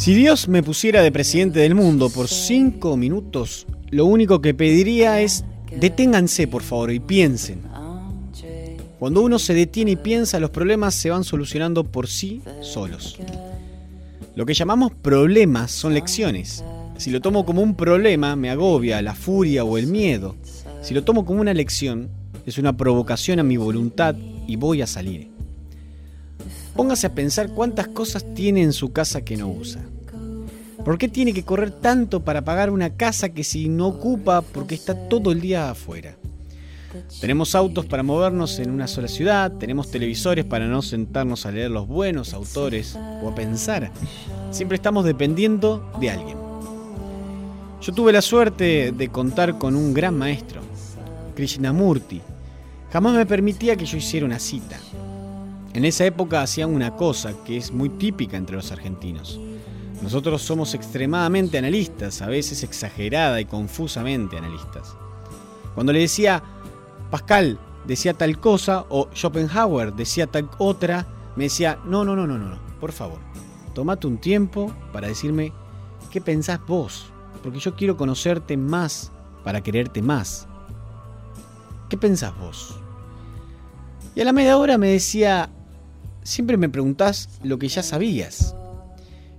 Si Dios me pusiera de presidente del mundo por cinco minutos, lo único que pediría es deténganse por favor y piensen. Cuando uno se detiene y piensa, los problemas se van solucionando por sí solos. Lo que llamamos problemas son lecciones. Si lo tomo como un problema, me agobia la furia o el miedo. Si lo tomo como una lección, es una provocación a mi voluntad y voy a salir. Póngase a pensar cuántas cosas tiene en su casa que no usa. ¿Por qué tiene que correr tanto para pagar una casa que si no ocupa porque está todo el día afuera? Tenemos autos para movernos en una sola ciudad, tenemos televisores para no sentarnos a leer los buenos autores o a pensar. Siempre estamos dependiendo de alguien. Yo tuve la suerte de contar con un gran maestro, Krishnamurti. Jamás me permitía que yo hiciera una cita. En esa época hacían una cosa que es muy típica entre los argentinos. Nosotros somos extremadamente analistas, a veces exagerada y confusamente analistas. Cuando le decía, Pascal decía tal cosa o Schopenhauer decía tal otra, me decía, no, no, no, no, no, por favor, tomate un tiempo para decirme qué pensás vos, porque yo quiero conocerte más para quererte más. ¿Qué pensás vos? Y a la media hora me decía, siempre me preguntás lo que ya sabías.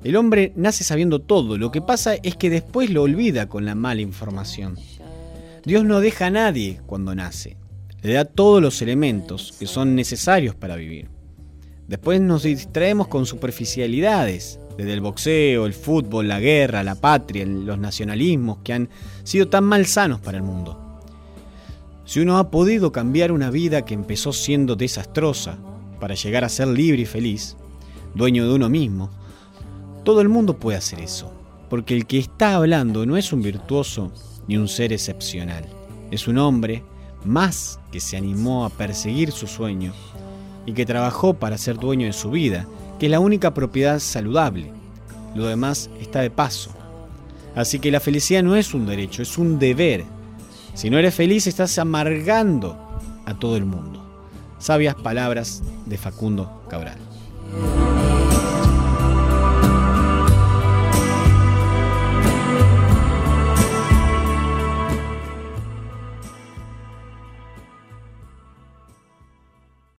El hombre nace sabiendo todo, lo que pasa es que después lo olvida con la mala información. Dios no deja a nadie cuando nace, le da todos los elementos que son necesarios para vivir. Después nos distraemos con superficialidades, desde el boxeo, el fútbol, la guerra, la patria, los nacionalismos que han sido tan malsanos para el mundo. Si uno ha podido cambiar una vida que empezó siendo desastrosa para llegar a ser libre y feliz, dueño de uno mismo, todo el mundo puede hacer eso, porque el que está hablando no es un virtuoso ni un ser excepcional, es un hombre más que se animó a perseguir su sueño y que trabajó para ser dueño de su vida, que es la única propiedad saludable. Lo demás está de paso. Así que la felicidad no es un derecho, es un deber. Si no eres feliz estás amargando a todo el mundo. Sabias palabras de Facundo Cabral.